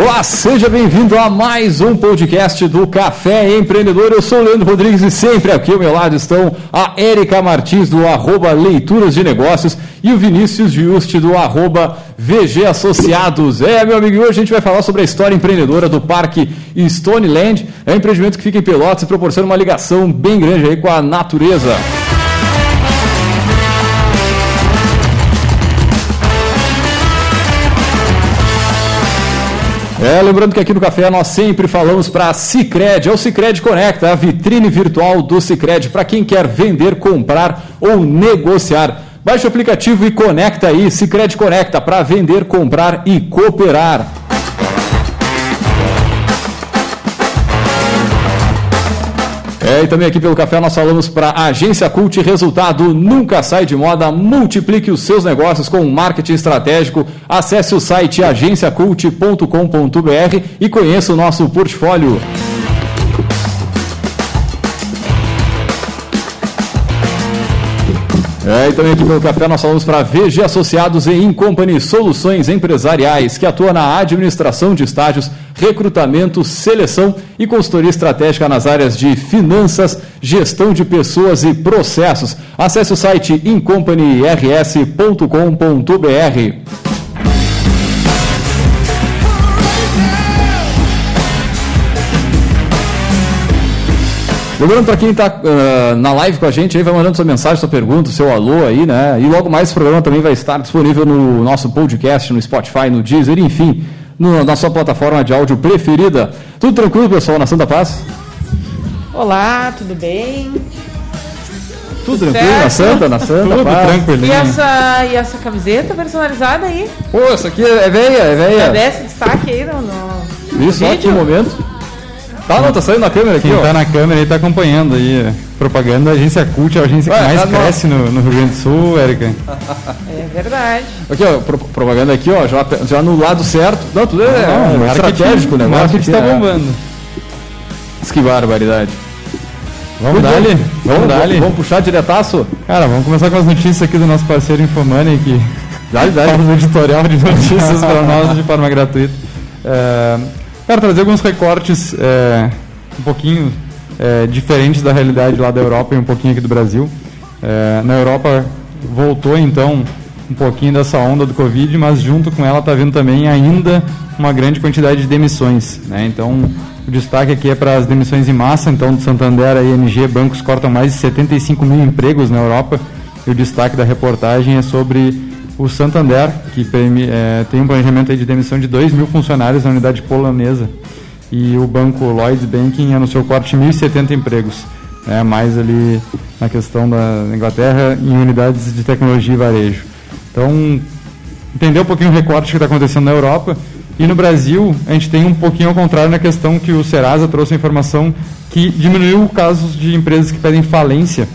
Olá, seja bem-vindo a mais um podcast do Café Empreendedor. Eu sou o Leandro Rodrigues e sempre aqui ao meu lado estão a Érica Martins do arroba Leituras de Negócios e o Vinícius Giusti do arroba VG Associados. É, meu amigo, hoje a gente vai falar sobre a história empreendedora do Parque Stoneland. É um empreendimento que fica em Pelotas e proporciona uma ligação bem grande aí com a natureza. É, lembrando que aqui no Café nós sempre falamos para a Cicred, é o Cicred Conecta, a vitrine virtual do Cicred para quem quer vender, comprar ou negociar. Baixe o aplicativo e conecta aí, Cicred Conecta, para vender, comprar e cooperar. É, e também aqui pelo café nós falamos para Agência Cult, resultado nunca sai de moda, multiplique os seus negócios com marketing estratégico. Acesse o site agenciacult.com.br e conheça o nosso portfólio. É, e também aqui pelo café nós falamos para VG Associados e Incompany Soluções Empresariais, que atua na administração de estágios, recrutamento, seleção e consultoria estratégica nas áreas de finanças, gestão de pessoas e processos. Acesse o site incompanyrs.com.br. Lembrando para quem está uh, na live com a gente aí, vai mandando sua mensagem, sua pergunta, seu alô aí, né? E logo mais esse programa também vai estar disponível no nosso podcast, no Spotify, no Deezer, enfim, no, na sua plataforma de áudio preferida. Tudo tranquilo, pessoal, na Santa Paz? Olá, tudo bem? Tudo, tudo tranquilo, certo? na Santa, na Santa, tudo paz. tranquilo. E essa, e essa camiseta personalizada aí? Pô, essa aqui é velha, é velha. Já desce destaque aí no, no Isso, no aqui no momento. Tá, não, tá saindo na câmera aqui, Quem ó. tá na câmera aí tá acompanhando aí. Propaganda, a agência Cult é a agência Ué, que mais tá cresce no, no, Rio Grande do Sul, Érica. É verdade. Aqui, ó, pro, propaganda aqui, ó, já, já no lado certo. Não, tudo é, não, é estratégico, né? O marketing tá bombando. Mas que barbaridade. Vamos dar ali, vamos, dar ali. Vamos puxar diretaço? Cara, vamos começar com as notícias aqui do nosso parceiro Infomoney, que dá, dá. faz um editorial de notícias para nós de forma gratuita. É, Quero trazer alguns recortes é, um pouquinho é, diferentes da realidade lá da Europa e um pouquinho aqui do Brasil. É, na Europa voltou então um pouquinho dessa onda do Covid, mas junto com ela está vindo também ainda uma grande quantidade de demissões. Né? Então o destaque aqui é para as demissões em massa, então do Santander ING, bancos cortam mais de 75 mil empregos na Europa. E o destaque da reportagem é sobre o Santander, que é, tem um planejamento de demissão de 2 mil funcionários na unidade polonesa, e o banco Lloyds Banking anunciou corte de 1.070 empregos, né, mais ali na questão da Inglaterra em unidades de tecnologia e varejo. Então, entender um pouquinho o recorte que está acontecendo na Europa. E no Brasil, a gente tem um pouquinho ao contrário na questão que o Serasa trouxe a informação que diminuiu casos de empresas que pedem falência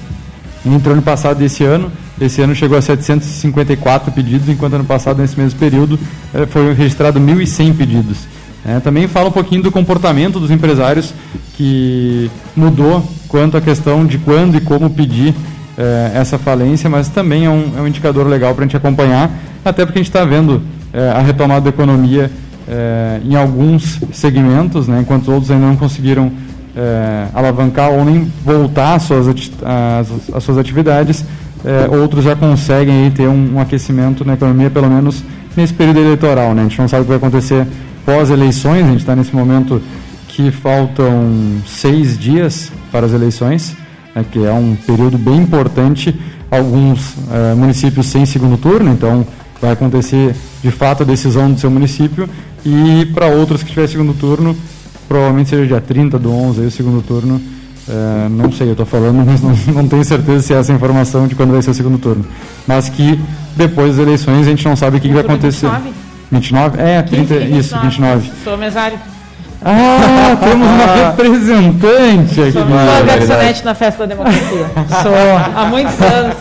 entre o ano passado e esse ano esse ano chegou a 754 pedidos, enquanto ano passado, nesse mesmo período, eh, foi registrado 1.100 pedidos. É, também fala um pouquinho do comportamento dos empresários que mudou quanto à questão de quando e como pedir é, essa falência, mas também é um, é um indicador legal para a gente acompanhar, até porque a gente está vendo é, a retomada da economia em alguns segmentos, né, enquanto outros ainda não conseguiram alavancar ou nem voltar às suas, suas atividades é, outros já conseguem aí, ter um, um, aquecimento na economia, pelo menos nesse período eleitoral. Né? A gente não sabe o que vai acontecer pós-eleições, a gente está nesse momento que faltam seis dias para as eleições, né, que é um período bem importante. Alguns é, municípios sem segundo turno, então vai acontecer de fato a decisão do seu município, e para outros que tiver segundo turno, provavelmente seja dia 30 do 11, aí, o segundo turno é, não sei, eu estou falando, mas não, não, tenho certeza se é essa informação de quando vai ser o segundo turno. Mas que depois das eleições a gente não sabe o que, que vai acontecer. 29? 29? É, 30, 29. isso, 29. Sou mesário. Ah, temos uma representante aqui. Sou uma garçonete na festa da democracia. Sou há muitos anos.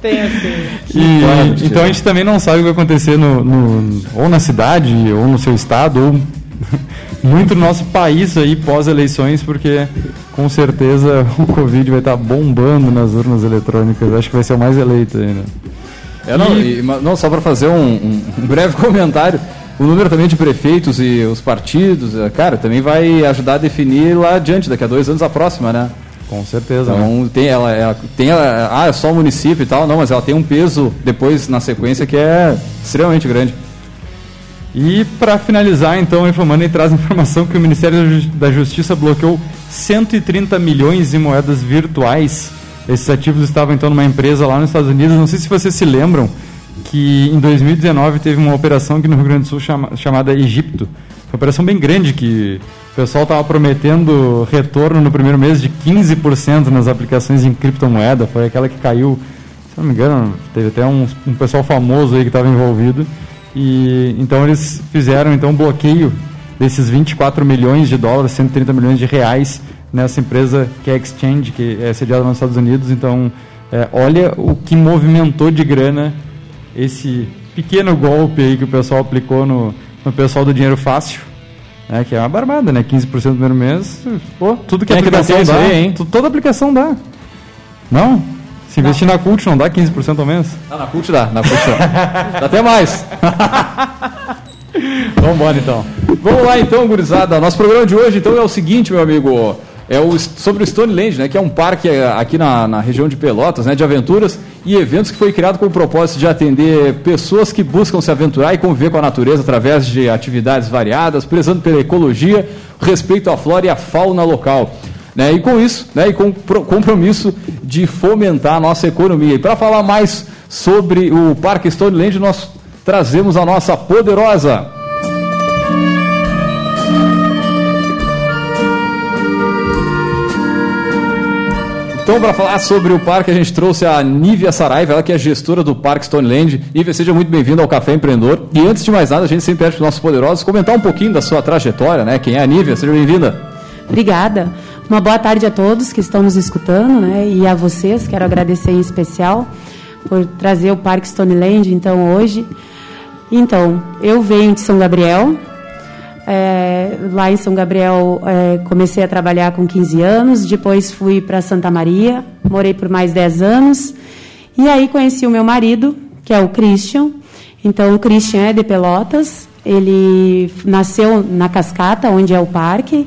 Tenho assim. E, então a gente também não sabe o que vai acontecer no, no, ou na cidade, ou no seu estado, ou muito no nosso país aí pós-eleições, porque com certeza o Covid vai estar bombando nas urnas eletrônicas. Acho que vai ser o mais eleito ainda. É, não, e... E, não só para fazer um, um, breve comentário. o número também de prefeitos e os partidos, é, cara, também vai ajudar a definir lá adiante, daqui a dois anos a próxima, né? Com certeza. Então né? tem ela, ela tem ela, ah, é só o município e tal, não, mas ela tem um peso depois na sequência que é extremamente grande. E para finalizar, então, a Infomani traz informação que o Ministério da Justiça bloqueou 130 milhões de moedas virtuais. Esses ativos estavam então numa empresa lá nos Estados Unidos. Não sei se vocês se lembram que em 2019 teve uma operação aqui no Rio Grande do Sul chama, chamada Egipto. Uma operação bem grande que o pessoal estava prometendo retorno no primeiro mês de 15% nas aplicações em criptomoeda. Foi aquela que caiu, se não me engano, teve até um, um pessoal famoso aí que estava envolvido. E então eles fizeram então um bloqueio desses 24 milhões de dólares, 130 milhões de reais nessa empresa que é Exchange, que é sediada nos Estados Unidos. Então, é, olha o que movimentou de grana esse pequeno golpe aí que o pessoal aplicou no, no pessoal do dinheiro fácil. Né, que é uma barbada, né? 15% no primeiro mês. Pô, tudo que a é que dá aplicação dá, aí, hein? toda aplicação dá. Não? Se investir na Cult não dá 15% ao? Ah, na CUT dá, na CUT dá. dá até mais. Vamos embora então. Vamos lá então, gurizada. Nosso programa de hoje então é o seguinte, meu amigo. É o, sobre o Stone Land, né, que é um parque eh, aqui na, na região de Pelotas, né, de aventuras e eventos que foi criado com o propósito de atender pessoas que buscam se aventurar e conviver com a natureza através de atividades variadas, prezando pela ecologia, respeito à flora e à fauna local. Né, e com isso, né, e com o pro- compromisso de fomentar a nossa economia. E para falar mais sobre o Parque Stone Land, nós trazemos a nossa poderosa Então, para falar sobre o parque, a gente trouxe a Nívia Saraiva, ela que é gestora do Parque Stoneland. Nívia, seja muito bem-vinda ao Café Empreendedor. E antes de mais nada, a gente sempre pede para os nossos poderosos comentar um pouquinho da sua trajetória, né? Quem é a Nívia? Seja bem-vinda. Obrigada. Uma boa tarde a todos que estão nos escutando, né? E a vocês, quero agradecer em especial por trazer o Parque Stoneland, então, hoje. Então, eu venho de São Gabriel. É, lá em São Gabriel, é, comecei a trabalhar com 15 anos. Depois fui para Santa Maria, morei por mais 10 anos. E aí conheci o meu marido, que é o Christian. Então, o Christian é de Pelotas. Ele nasceu na Cascata, onde é o parque.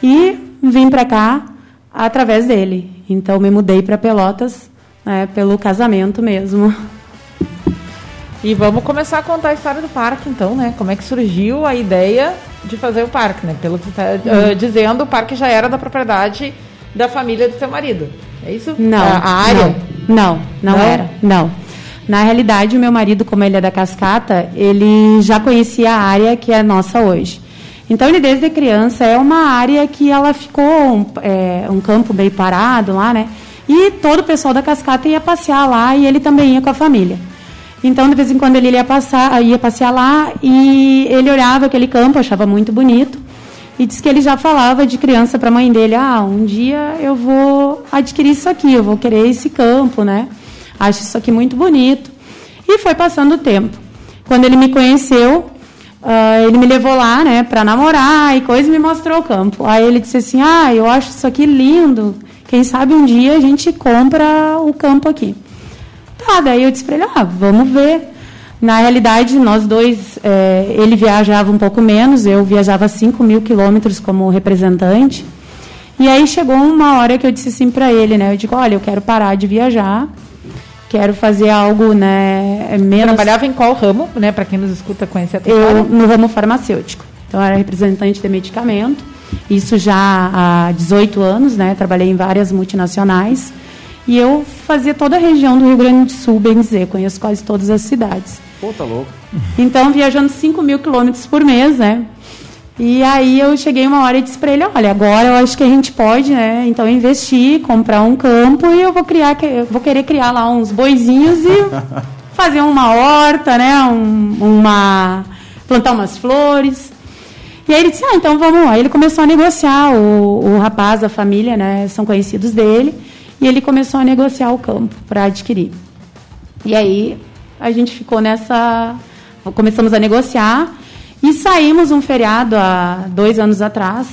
E vim para cá através dele. Então, me mudei para Pelotas né, pelo casamento mesmo. E vamos começar a contar a história do parque, então, né? Como é que surgiu a ideia de fazer o parque, né? Pelo que está dizendo, o parque já era da propriedade da família do seu marido. É isso? Não. A, a área? Não, não, não, Não? era. Não. Na realidade, o meu marido, como ele é da Cascata, ele já conhecia a área que é nossa hoje. Então, ele desde criança é uma área que ela ficou um, é, um campo meio parado lá, né? E todo o pessoal da Cascata ia passear lá e ele também ia com a família. Então, de vez em quando ele ia, passar, ia passear lá e ele olhava aquele campo, achava muito bonito. E disse que ele já falava de criança para a mãe dele: ah, um dia eu vou adquirir isso aqui, eu vou querer esse campo, né? Acho isso aqui muito bonito. E foi passando o tempo. Quando ele me conheceu, ah, ele me levou lá, né, para namorar e coisa, e me mostrou o campo. Aí ele disse assim: ah, eu acho isso aqui lindo. Quem sabe um dia a gente compra o campo aqui. Tá, daí eu disse para ele, ah, vamos ver. Na realidade, nós dois, eh, ele viajava um pouco menos, eu viajava 5 mil quilômetros como representante. E aí chegou uma hora que eu disse assim para ele, né? Eu digo, olha, eu quero parar de viajar, quero fazer algo, né, menos... Trabalhava em qual ramo, né? Para quem nos escuta conhecer a tua Eu no ramo farmacêutico. Então, eu era representante de medicamento. Isso já há 18 anos, né? Trabalhei em várias multinacionais. E eu fazia toda a região do Rio Grande do Sul, bem dizer. Conheço quase todas as cidades. Pô, tá louco. Então, viajando 5 mil quilômetros por mês, né? E aí eu cheguei uma hora e disse para ele, olha, agora eu acho que a gente pode, né? Então investir, comprar um campo e eu vou criar, eu vou querer criar lá uns boizinhos e fazer uma horta, né? Um- uma plantar umas flores. E aí ele disse, ah, então vamos lá. Ele começou a negociar, o, o rapaz, a família, né? São conhecidos dele. E ele começou a negociar o campo para adquirir. E aí a gente ficou nessa. Começamos a negociar e saímos um feriado há dois anos atrás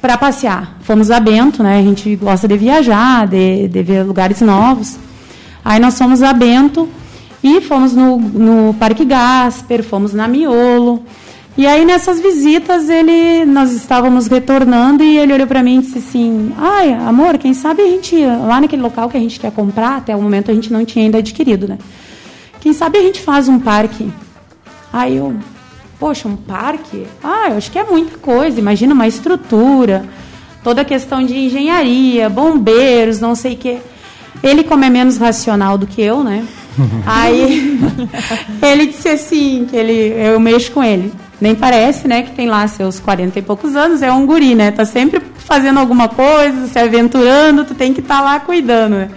para passear. Fomos a Bento, né? A gente gosta de viajar, de, de ver lugares novos. Aí nós fomos a Bento E fomos no, no Parque Gasper, fomos na Miolo. E aí nessas visitas ele, nós estávamos retornando e ele olhou para mim e disse assim: "Ai, amor, quem sabe a gente lá naquele local que a gente quer comprar, até o momento a gente não tinha ainda adquirido, né? Quem sabe a gente faz um parque?" Aí eu, poxa, um parque? Ah, eu acho que é muita coisa. Imagina uma estrutura, toda a questão de engenharia, bombeiros, não sei o quê. Ele, como é menos racional do que eu, né? Aí ele disse assim, que ele, eu mexo com ele. Nem parece, né, que tem lá seus 40 e poucos anos, é um guri, né? Tá sempre fazendo alguma coisa, se aventurando, tu tem que estar tá lá cuidando, né?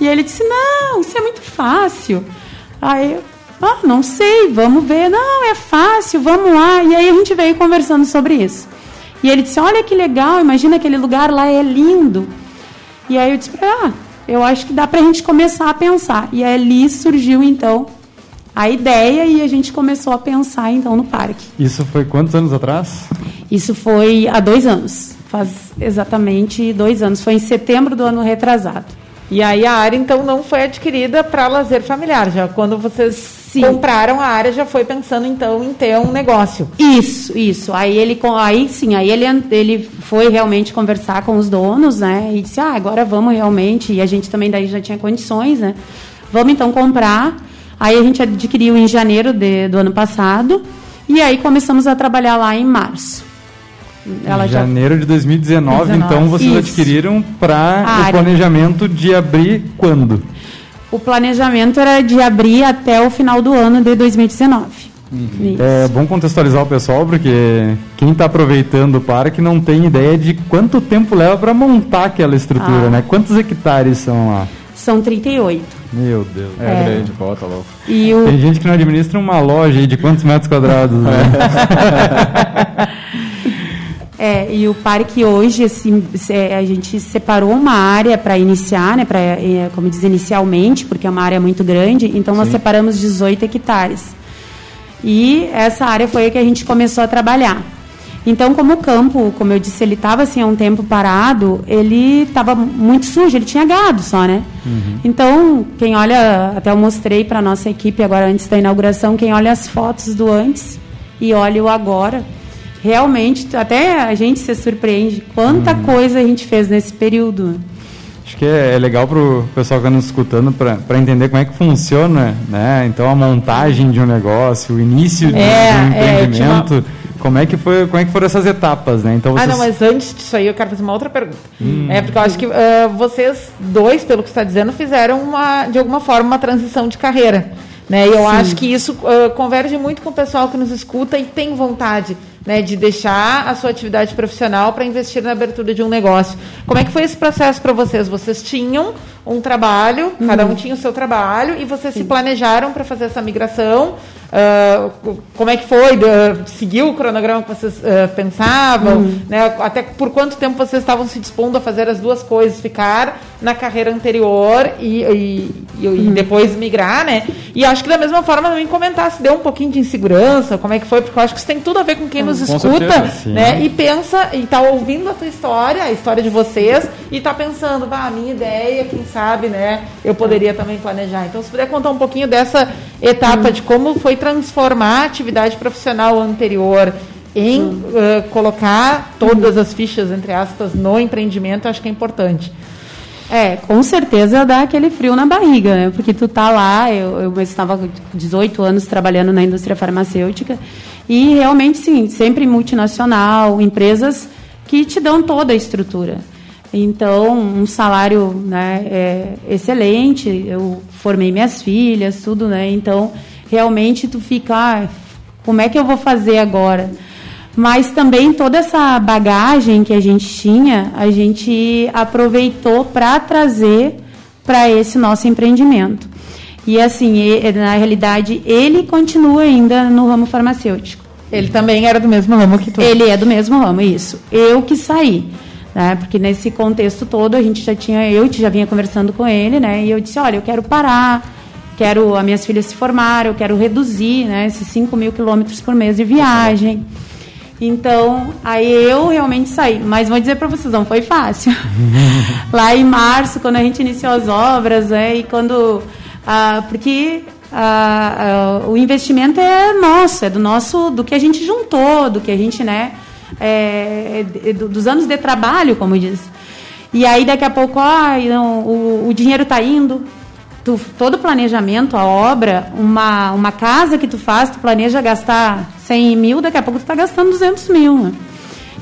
E ele disse: "Não, isso é muito fácil". Aí ah, não sei, vamos ver. Não, é fácil, vamos lá. E aí a gente veio conversando sobre isso. E ele disse: Olha que legal, imagina aquele lugar lá, é lindo. E aí eu disse: Ah, eu acho que dá para a gente começar a pensar. E ali surgiu então a ideia e a gente começou a pensar então no parque. Isso foi quantos anos atrás? Isso foi há dois anos. Faz exatamente dois anos. Foi em setembro do ano retrasado. E aí a área então não foi adquirida para lazer familiar. Já quando vocês Sim. compraram a área, já foi pensando então em ter um negócio. Isso, isso. Aí ele, aí sim, aí ele, ele foi realmente conversar com os donos, né? E disse, ah, agora vamos realmente. E a gente também daí já tinha condições, né? Vamos então comprar. Aí a gente adquiriu em janeiro de, do ano passado. E aí começamos a trabalhar lá em março. Ela janeiro já... de 2019, 19. então vocês Isso. adquiriram para o planejamento de abrir quando? O planejamento era de abrir até o final do ano de 2019. Uhum. É bom contextualizar o pessoal, porque quem está aproveitando o parque não tem ideia de quanto tempo leva para montar aquela estrutura, ah. né? Quantos hectares são lá? São 38. Meu Deus. É, é. grande, bota louco. E o... Tem gente que não administra uma loja aí de quantos metros quadrados, né? É, e o parque hoje, assim, a gente separou uma área para iniciar, né, pra, é, como diz inicialmente, porque é uma área muito grande, então Sim. nós separamos 18 hectares. E essa área foi a que a gente começou a trabalhar. Então, como o campo, como eu disse, ele estava assim há um tempo parado, ele estava muito sujo, ele tinha gado só, né? Uhum. Então, quem olha, até eu mostrei para a nossa equipe agora antes da inauguração, quem olha as fotos do antes e olha o agora, realmente, até a gente se surpreende quanta hum. coisa a gente fez nesse período. Acho que é, é legal para o pessoal que está nos escutando para entender como é que funciona, né? Então a montagem de um negócio, o início de, é, um é, empreendimento. É, como é que foi, como é que foram essas etapas, né? Então vocês... Ah, não, mas antes disso aí eu quero fazer uma outra pergunta. Hum. É porque eu acho que uh, vocês dois, pelo que está dizendo, fizeram uma, de alguma forma uma transição de carreira. Né? E eu Sim. acho que isso uh, converge muito com o pessoal que nos escuta e tem vontade né, de deixar a sua atividade profissional para investir na abertura de um negócio. Como é que foi esse processo para vocês? Vocês tinham um trabalho, uhum. cada um tinha o seu trabalho e vocês Sim. se planejaram para fazer essa migração Uh, como é que foi? Uh, seguiu o cronograma que vocês uh, pensavam? Uhum. Né? Até por quanto tempo vocês estavam se dispondo a fazer as duas coisas? Ficar na carreira anterior e, e, e, uhum. e, depois migrar, né? E acho que da mesma forma também comentar se deu um pouquinho de insegurança, como é que foi, porque eu acho que isso tem tudo a ver com quem nos com escuta, certeza, né? E pensa, e está ouvindo a tua história, a história de vocês, e está pensando, ah, a minha ideia, quem sabe, né? Eu poderia também planejar. Então, se puder contar um pouquinho dessa etapa uhum. de como foi transformar a atividade profissional anterior em uh, colocar todas as fichas, entre aspas, no empreendimento, acho que é importante. É, com certeza dá aquele frio na barriga, né? Porque tu tá lá, eu, eu estava com 18 anos trabalhando na indústria farmacêutica e realmente sim, sempre multinacional, empresas que te dão toda a estrutura. Então, um salário né, é excelente, eu formei minhas filhas, tudo, né? Então, realmente tu fica, ah, como é que eu vou fazer agora? Mas também toda essa bagagem que a gente tinha, a gente aproveitou para trazer para esse nosso empreendimento. E assim, na realidade, ele continua ainda no ramo farmacêutico. Ele também era do mesmo ramo que tu? Ele é do mesmo ramo, isso. Eu que saí. Né? Porque nesse contexto todo a gente já tinha, eu já vinha conversando com ele, né? E eu disse, olha, eu quero parar, quero as minhas filhas se formaram, eu quero reduzir né, esses 5 mil quilômetros por mês de viagem. Então, aí eu realmente saí. Mas vou dizer para vocês, não foi fácil. Lá em março, quando a gente iniciou as obras, né, e quando... Ah, porque ah, ah, o investimento é nosso, é do nosso, do que a gente juntou, do que a gente, né, é, é do, dos anos de trabalho, como diz. E aí daqui a pouco, não, o, o dinheiro está indo, tu, todo planejamento, a obra, uma, uma casa que tu faz, tu planeja gastar 100 mil, daqui a pouco tu está gastando 200 mil. Né?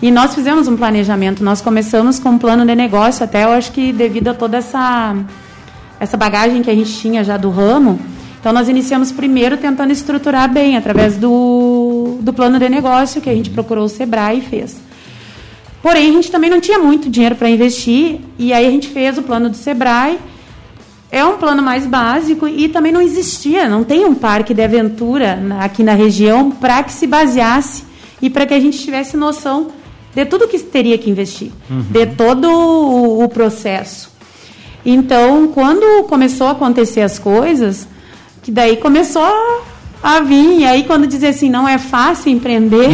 E nós fizemos um planejamento, nós começamos com um plano de negócio, até eu acho que devido a toda essa, essa bagagem que a gente tinha já do ramo, então nós iniciamos primeiro tentando estruturar bem, através do, do plano de negócio que a gente procurou o Sebrae e fez. Porém, a gente também não tinha muito dinheiro para investir, e aí a gente fez o plano do Sebrae, é um plano mais básico e também não existia, não tem um parque de aventura aqui na região para que se baseasse e para que a gente tivesse noção de tudo que teria que investir, uhum. de todo o, o, processo. Então, quando começou a acontecer as coisas, que daí começou a vir, e aí quando dizia assim, não é fácil empreender,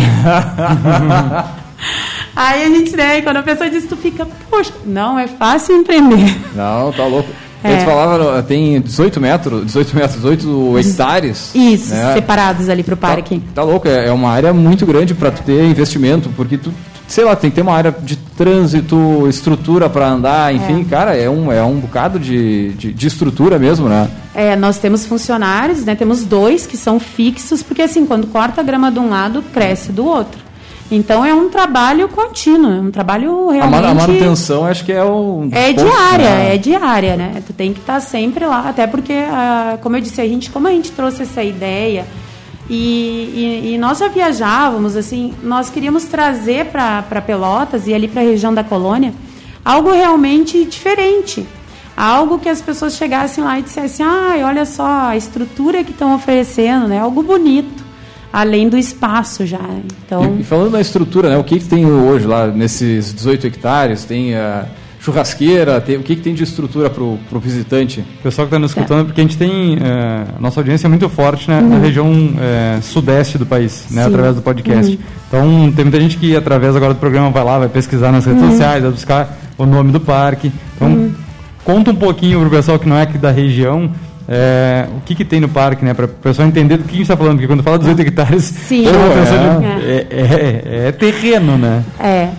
aí a gente, né, quando a pessoa diz, tu fica, poxa, não é fácil empreender. Não, tá louco. É. Eles falavam, tem 18 metros, 18 metros, 18 hectares. Isso, né? separados ali para o parque. Tá, tá louco, é, é uma área muito grande para ter investimento, porque tu, sei lá, tem que ter uma área de trânsito, estrutura para andar, enfim, é. cara, é um, é um bocado de, de, de, estrutura mesmo, né? É, nós temos funcionários, né? Temos dois que são fixos, porque assim, quando corta a grama de um lado, cresce do outro. Então é um trabalho contínuo, é um trabalho realmente. A manutenção acho que é o. É diária, né? é diária, né? Tu tem que estar sempre lá, até porque, ah, como eu disse, a gente, como a gente trouxe essa ideia e, e, e nós já viajávamos, assim, nós queríamos trazer para Pelotas e ali para a região da colônia algo realmente diferente. Algo que as pessoas chegassem lá e dissessem, ai, olha só a estrutura que estão oferecendo, né? Algo bonito além do espaço já. Então... E, e falando da estrutura, né, o que, que tem hoje lá nesses 18 hectares? Tem a churrasqueira, tem, o que, que tem de estrutura para o visitante? O pessoal que está nos escutando, é. porque a gente tem, é, nossa audiência é muito forte né, uhum. na região é, sudeste do país, né, através do podcast. Uhum. Então, tem muita gente que através agora do programa vai lá, vai pesquisar nas redes uhum. sociais, vai buscar o nome do parque. Então, uhum. conta um pouquinho para o pessoal que não é aqui da região, é, o que, que tem no parque, né? Para o pessoal entender do que a gente está falando, porque quando fala 18 hectares, Sim. É, é, é, é, terreno, né? É.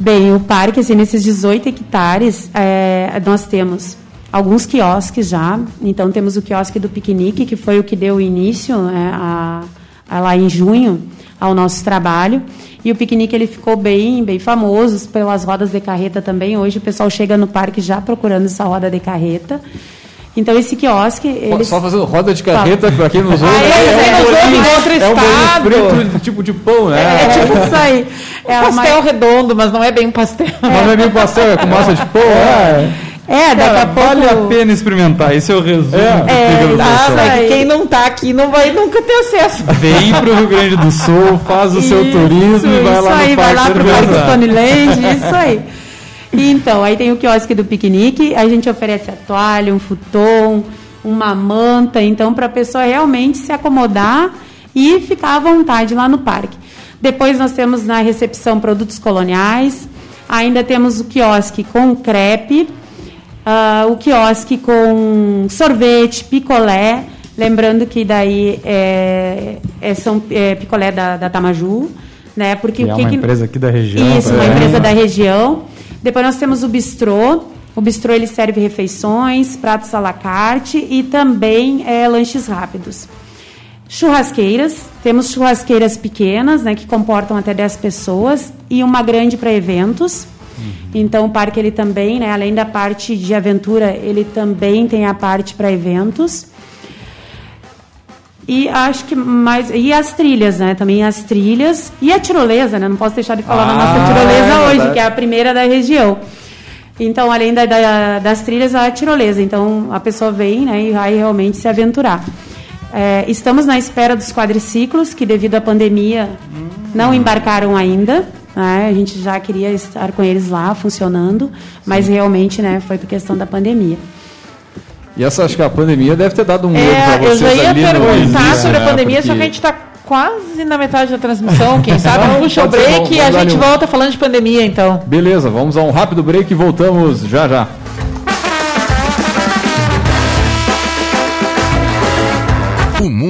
Bem, o parque, assim, nesses 18 hectares, é, nós temos alguns quiosques já. Então, temos o quiosque do piquenique, que foi o que deu início né, a, a lá em junho ao nosso trabalho. E o piquenique ele ficou bem, bem famoso pelas rodas de carreta também. Hoje o pessoal chega no parque já procurando essa roda de carreta. Então esse quiosque. Eles... Só fazendo roda de carreta, para quem nos ouve. Ah, é, é, um bolinho, é um bolinho frito, tipo de pão, né? É, é tipo isso aí. É um pastel redondo, mas não é bem um pastel. Mas não é bem um pastel, é com massa de pão, é. É, daqui Cara, a pouco... Vale a pena experimentar, esse é o resumo. É, é ah, quem não está aqui não vai nunca ter acesso. Vem para o Rio Grande do Sul, faz o isso, seu turismo e vai lá aí, no Parque Vai lá para o Parque Stoneland, isso aí. Então, aí tem o quiosque do piquenique, a gente oferece a toalha, um futon, uma manta, então para a pessoa realmente se acomodar e ficar à vontade lá no parque. Depois nós temos na recepção produtos coloniais, ainda temos o quiosque com crepe, uh, o quiosque com sorvete, picolé, lembrando que daí é, é são é, picolé da, da Tamaju, né? Porque que é uma que, empresa aqui da região. Isso, uma é. empresa da região. Depois nós temos o bistrô, o bistrô ele serve refeições, pratos à la carte e também é, lanches rápidos. Churrasqueiras, temos churrasqueiras pequenas, né, que comportam até 10 pessoas, e uma grande para eventos. Uhum. Então o parque ele também, né, além da parte de aventura, ele também tem a parte para eventos. E acho que mais. E as trilhas, né? Também as trilhas. E a tirolesa, né? Não posso deixar de falar ah, da nossa tirolesa é hoje, que é a primeira da região. Então, além da, da, das trilhas, a tirolesa. Então, a pessoa vem né, e vai realmente se aventurar. É, estamos na espera dos quadriciclos, que devido à pandemia hum. não embarcaram ainda. Né? A gente já queria estar com eles lá, funcionando, mas Sim. realmente né, foi por questão da pandemia. E essa, acho que a pandemia deve ter dado um é, para vocês Eu já ia perguntar sobre a né? pandemia, Porque... só que a gente está quase na metade da transmissão. Quem sabe puxa o break e a gente um... volta falando de pandemia, então. Beleza, vamos a um rápido break e voltamos já já.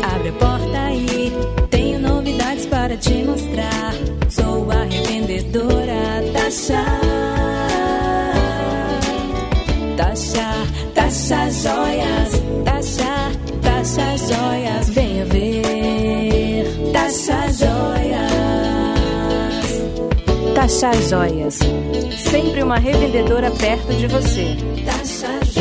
Abre a porta aí, tenho novidades para te mostrar. Sou a revendedora Tasha. Tasha, Tasha Joias. Tasha, Tasha Joias. Venha ver. Tasha Joias. Tasha Joias. Sempre uma revendedora perto de você. Tasha Joias.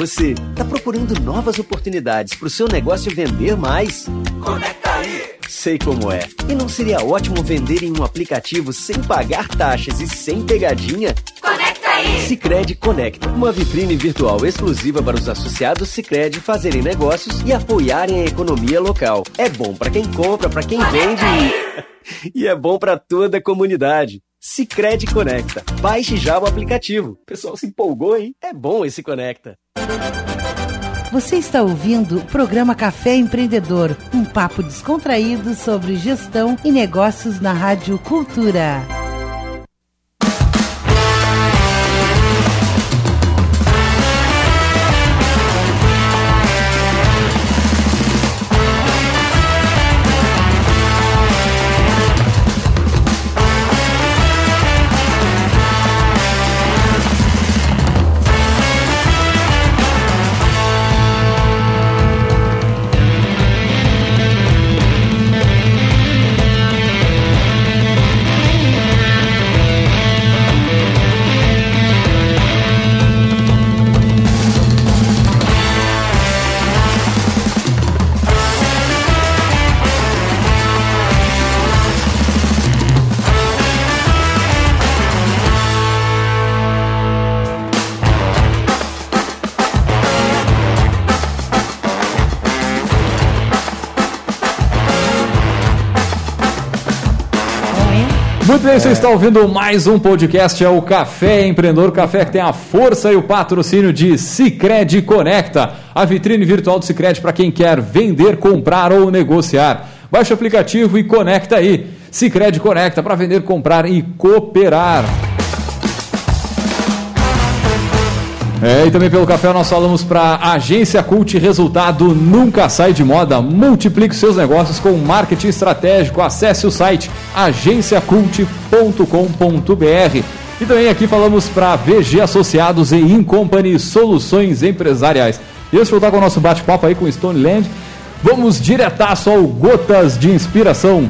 Você, tá procurando novas oportunidades para o seu negócio vender mais? Conecta aí! Sei como é. E não seria ótimo vender em um aplicativo sem pagar taxas e sem pegadinha? Conecta aí! Sicredi Conecta, uma vitrine virtual exclusiva para os associados Sicredi fazerem negócios e apoiarem a economia local. É bom para quem compra, para quem vende e... e é bom para toda a comunidade. Sicredi Conecta. Baixe já o aplicativo. O pessoal se empolgou, hein? É bom esse Conecta. Você está ouvindo o programa Café Empreendedor, um papo descontraído sobre gestão e negócios na Rádio Cultura. Muito bem, você está ouvindo mais um podcast, é o Café Empreendedor, café que tem a força e o patrocínio de Cicred Conecta, a vitrine virtual do Cicred para quem quer vender, comprar ou negociar. Baixe o aplicativo e conecta aí. Cicred Conecta para vender, comprar e cooperar. É, e também pelo café nós falamos para Agência Cult, resultado nunca sai de moda. Multiplique seus negócios com marketing estratégico. Acesse o site agenciacult.com.br. E também aqui falamos para VG Associados e Incompany Soluções Empresariais. E de voltar com o nosso bate-papo aí com Stone Land, vamos diretaço ao Gotas de Inspiração.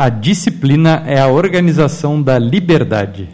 A disciplina é a organização da liberdade.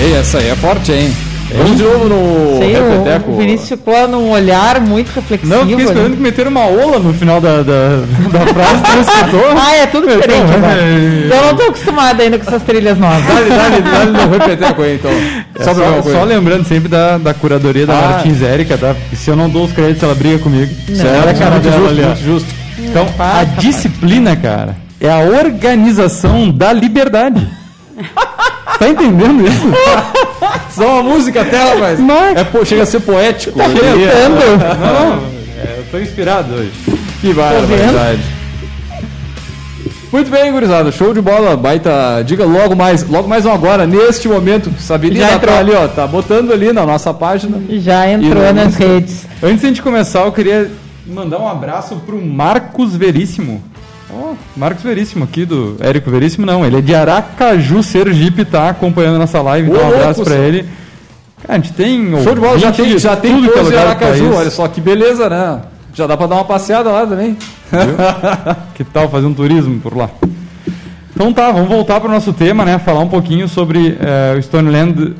Ei, essa aí é forte, hein? Vamos de novo no Sei, repeteco. o Vinícius ficou num olhar muito reflexivo. Não, fiquei ali. esperando que meteram uma ola no final da, da, da frase, não escutou? Ah, é tudo diferente Então, agora. é- Eu não tô acostumada ainda com essas trilhas novas. Dale, dale, dale no repeteco aí, então. É Só só, só lembrando sempre da, da curadoria da Ah. Martins Érica, tá? Se eu não dou os créditos, ela briga comigo. Olha a cara muito justo, ali, muito justo. Então, a disciplina, cara, é a organização da liberdade. tá entendendo isso? Só uma música até, rapaz. Mas- É, pô, chega a ser poético. Não, não, é, eu tô inspirado hoje. Que barbaridade. Muito bem, gurizada. Show de bola. Baita. Diga logo mais. Logo mais um agora, neste momento. Sabirina Já tá entrou. ali, ó. Tá botando ali na nossa página. Já entrou nas redes. Antes de a gente começar, eu queria mandar um abraço pro Marcos Veríssimo. Ó, Marcos Veríssimo aqui do Érico Veríssimo, não, ele é de Aracaju, Sergipe, tá acompanhando nossa live, Ô, então um abraço pra senhor. ele. Cara, a gente tem. Show de bola. Já tem, já tem tudo é em do Aracaju. Olha só que beleza, né? Já dá pra dar uma passeada lá também. Que tal fazer um turismo por lá? Então tá, vamos voltar para o nosso tema, né? Falar um pouquinho sobre é, o Stoneland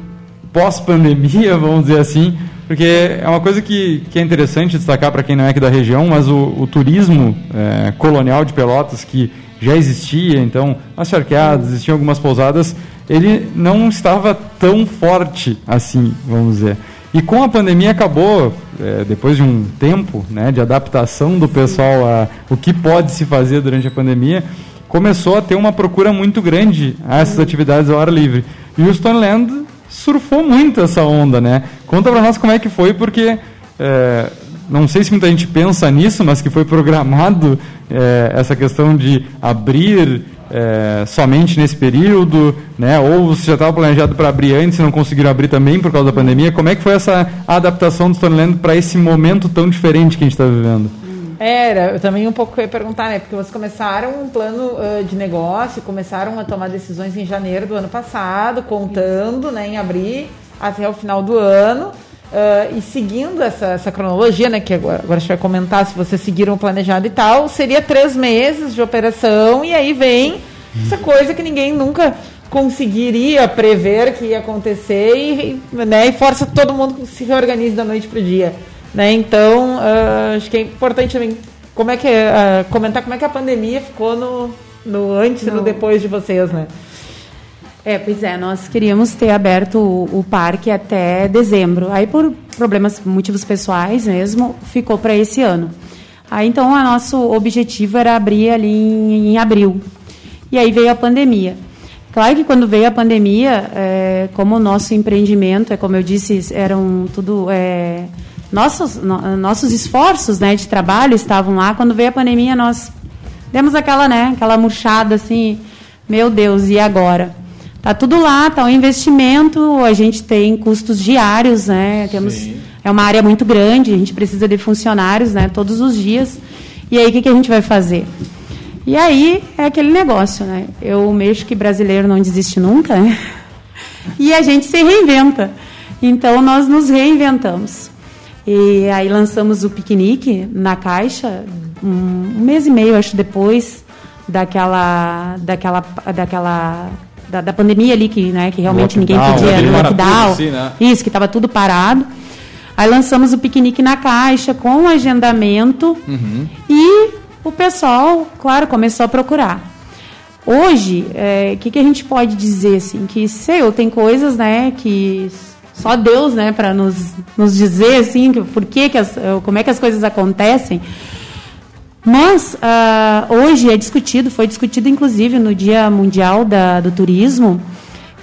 pós-pandemia, vamos dizer assim, porque é uma coisa que, que é interessante destacar para quem não é aqui da região, mas o, o turismo é, colonial de Pelotas, que já existia, então, as charqueadas, existiam algumas pousadas, ele não estava tão forte assim, vamos dizer. E com a pandemia acabou, é, depois de um tempo né, de adaptação do pessoal a o que pode se fazer durante a pandemia, começou a ter uma procura muito grande a essas atividades ao ar livre. E o Stoneland surfou muito essa onda, né? Conta para nós como é que foi, porque é, não sei se muita gente pensa nisso, mas que foi programado é, essa questão de abrir é, somente nesse período, né? Ou você já estava planejado para abrir antes e não conseguiram abrir também por causa da pandemia? Como é que foi essa adaptação do Stoneland para esse momento tão diferente que a gente está vivendo? Era, eu também um pouco ia perguntar, né? Porque vocês começaram um plano uh, de negócio, começaram a tomar decisões em janeiro do ano passado, contando né, em abrir até o final do ano. Uh, e seguindo essa, essa, cronologia, né, que agora, agora a gente vai comentar se vocês seguiram o planejado e tal, seria três meses de operação e aí vem essa coisa que ninguém nunca conseguiria prever que ia acontecer e, né, e força todo mundo que se reorganize da noite para o dia. Né? Então, uh, acho que é importante também como é que, uh, comentar como é que a pandemia ficou no, no antes e no depois de vocês, né? É, pois é, nós queríamos ter aberto o, o parque até dezembro. Aí, por problemas, motivos pessoais mesmo, ficou para esse ano. Aí, então, o nosso objetivo era abrir ali em, em, abril. E aí veio a pandemia. Claro que quando veio a pandemia, é, como o nosso empreendimento, é como eu disse, eram tudo... É, nossos, no, nossos esforços né, de trabalho estavam lá. Quando veio a pandemia, nós demos aquela, né, aquela murchada assim, meu Deus, e agora? Tá tudo lá, tá um investimento, a gente tem custos diários, né? Temos Sim. é uma área muito grande, a gente precisa de funcionários, né, todos os dias. E aí o que, que a gente vai fazer? E aí é aquele negócio, né? Eu mexo que brasileiro não desiste nunca, né? E a gente se reinventa. Então nós nos reinventamos. E aí lançamos o piquenique na caixa um, mês e meio, acho, depois daquela daquela daquela da, da, pandemia ali, que, né, que realmente ninguém podia, no lockdown, assim, né? isso, que estava tudo parado. Aí lançamos o piquenique na caixa com agendamento uhum. e o pessoal, claro, começou a procurar. Hoje, o é, que, que a gente pode dizer assim? Que sei tem coisas né, que só Deus né, para nos, nos dizer assim, por que, que as, como é que as coisas acontecem. Mas uh, hoje é discutido, foi discutido inclusive no Dia Mundial da, do Turismo,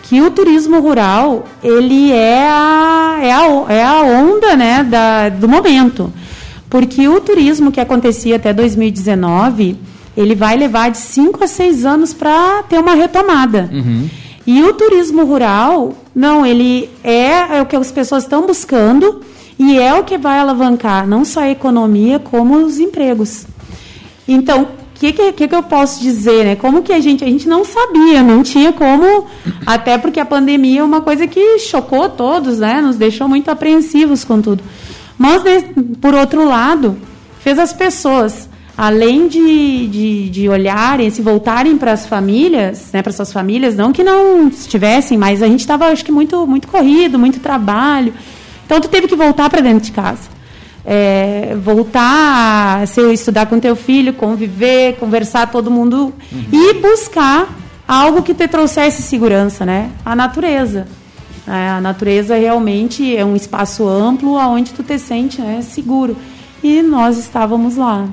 que o turismo rural ele é a, é a, é a onda né, da, do momento. Porque o turismo que acontecia até 2019, ele vai levar de 5 a 6 anos para ter uma retomada. Uhum. E o turismo rural, não, ele é, é o que as pessoas estão buscando e é o que vai alavancar não só a economia, como os empregos. Então, o que, que, que, eu posso dizer, né? Como que a gente, a gente não sabia, não tinha como, até porque a pandemia é uma coisa que chocou todos, né? Nos deixou muito apreensivos com tudo. Mas, por outro lado, fez as pessoas, além de, de, de olharem, se voltarem para as famílias, né, para suas famílias, não que não estivessem, mas a gente estava, acho que, muito, muito corrido, muito trabalho. Então, tu teve que voltar para dentro de casa é, voltar a ser, estudar com teu filho, conviver, conversar todo mundo uhum. e buscar algo que te trouxesse segurança, né? A natureza. É, a natureza realmente é um espaço amplo onde tu te sente né, seguro. E nós estávamos lá.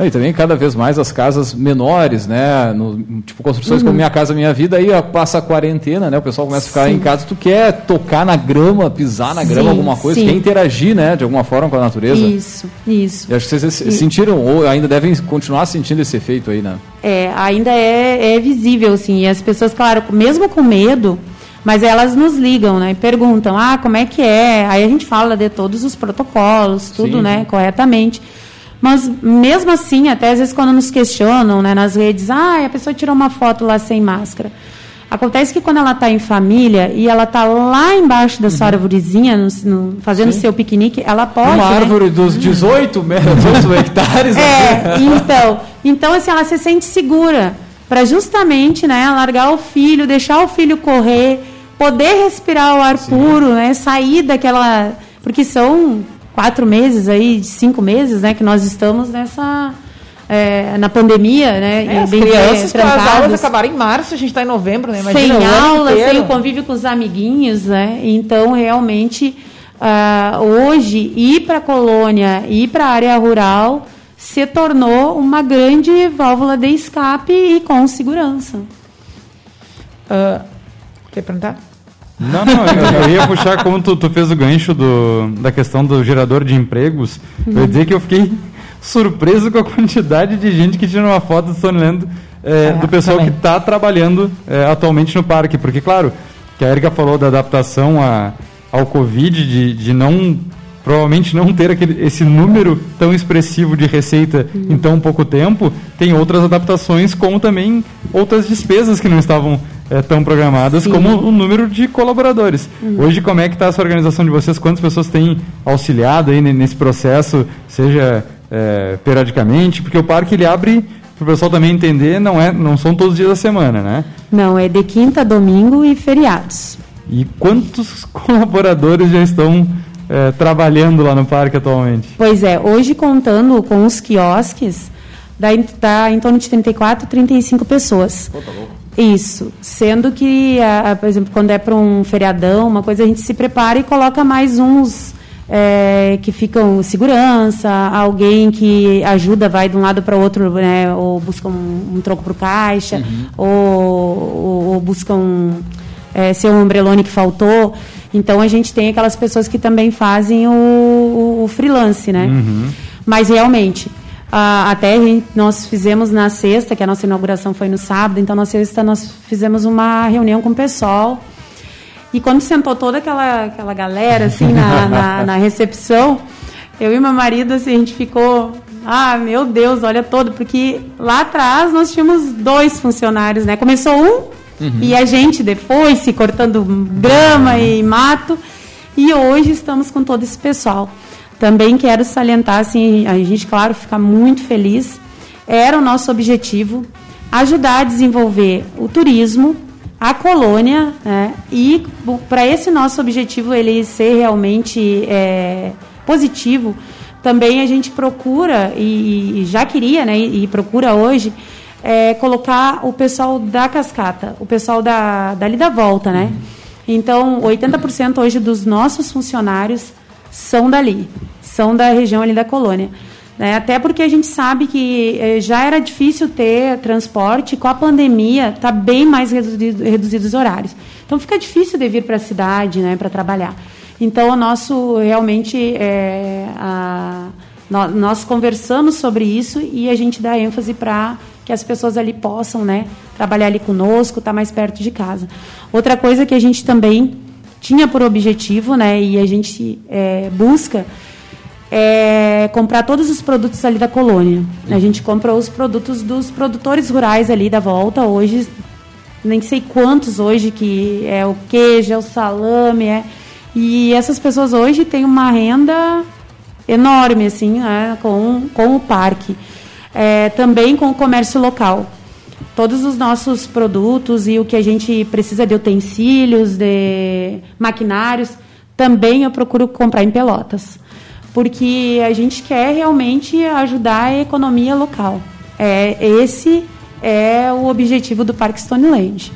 E também cada vez mais as casas menores, né? No, tipo construções uhum. como Minha Casa Minha Vida, aí passa a quarentena, né? O pessoal começa a ficar sim. em casa, tu quer tocar na grama, pisar na grama, sim, alguma coisa, sim. quer interagir, né? De alguma forma com a natureza. Isso, isso. E acho que vocês e... sentiram, ou ainda devem continuar sentindo esse efeito aí, né? É, ainda é, é visível, sim. E as pessoas, claro, mesmo com medo, mas elas nos ligam, né? E perguntam, ah, como é que é? Aí a gente fala de todos os protocolos, tudo, né? Corretamente. Mas mesmo assim, até às vezes quando nos questionam né, nas redes, ah, a pessoa tirou uma foto lá sem máscara. Acontece que quando ela está em família e ela está lá embaixo da sua uhum. árvorezinha, no, no, fazendo Sim. seu piquenique, ela pode. Uma né? árvore dos 18 metros, hectares. É, então, então assim, ela se sente segura. para justamente, né, largar o filho, deixar o filho correr, poder respirar o ar Sim. puro, né, sair daquela, porque são quatro meses aí, cinco meses, né, que nós estamos nessa é, na pandemia, né? É, as crianças, as aulas acabaram em março, a gente está em novembro, né? Imagina, sem aula, sem o convívio com os amiguinhos, né? Então, realmente, uh, hoje, ir para a colônia, ir para a área rural, se tornou uma grande válvula de escape e com segurança. Uh, quer perguntar? Não, não, eu, eu, ia puxar como tu, tu, fez o gancho do, da questão do gerador de empregos. Uhum. Eu ia dizer que eu fiquei surpreso com a quantidade de gente que tira uma foto do Land é, é, do pessoal também. que está trabalhando é, atualmente no parque. Porque, claro, que a Erika falou da adaptação a, ao Covid, de, de não provavelmente não ter aquele, esse número tão expressivo de receita uhum. em tão pouco tempo, tem outras adaptações, como também outras despesas que não estavam é, tão programadas, Sim. como o número de colaboradores. Uhum. Hoje, como é que está essa organização de vocês? Quantas pessoas têm auxiliado aí nesse processo, seja é, periodicamente, porque o parque ele abre para o pessoal também entender, não é, não são todos os dias da semana, né? Não, é de quinta a domingo e feriados. E quantos colaboradores já estão é, trabalhando lá no parque atualmente? Pois é, hoje contando com os quiosques, dá, dá em torno de 34, 35 pessoas. Pô, tá louco. Isso, sendo que, a, a, por exemplo, quando é para um feriadão, uma coisa a gente se prepara e coloca mais uns é, que ficam segurança, alguém que ajuda, vai de um lado para o outro, né, ou busca um, um troco para o caixa, uhum. ou, ou, ou buscam é, ser um ombrelone que faltou. Então a gente tem aquelas pessoas que também fazem o, o, o freelance, né? Uhum. Mas realmente, até nós fizemos na sexta, que a nossa inauguração foi no sábado, então na sexta nós fizemos uma reunião com o pessoal e quando sentou toda aquela, aquela galera, assim, na, na, na recepção, eu e meu marido, assim, a gente ficou ah, meu Deus, olha todo, porque lá atrás nós tínhamos dois funcionários, né? Começou um uhum. e a gente depois se cortando grama e mato. E hoje estamos com todo esse pessoal. Também quero salientar, assim, a gente, claro, fica muito feliz. Era o nosso objetivo ajudar a desenvolver o turismo, a colônia, né? E para esse nosso objetivo ele ser realmente é, positivo, também a gente procura e, e já queria, né? E, e procura hoje é, colocar o pessoal da cascata, o pessoal da dali da volta, né? Então, 80% hoje dos nossos funcionários são dali, são da região ali da colônia. Né? Até porque a gente sabe que eh, já era difícil ter transporte, com a pandemia está bem mais reduzido, reduzidos os horários. Então fica difícil de vir para a cidade né, para trabalhar. Então o nosso realmente é, a, nós, nós, conversamos sobre isso e a gente dá ênfase para que as pessoas ali possam né, trabalhar ali conosco, estar tá mais perto de casa. Outra coisa que a gente também tinha por objetivo né, e a gente é, busca é, comprar todos os produtos ali da colônia. A gente compra os produtos dos produtores rurais ali da volta. Hoje, nem sei quantos hoje, que é o queijo, é o salame, é. E essas pessoas hoje têm uma renda enorme, assim, né, com, com o parque. É, também com o comércio local. Todos os nossos produtos e o que a gente precisa de utensílios, de maquinários, também eu procuro comprar em Pelotas porque a gente quer realmente ajudar a economia local. É, esse é o objetivo do Parque Stoneland.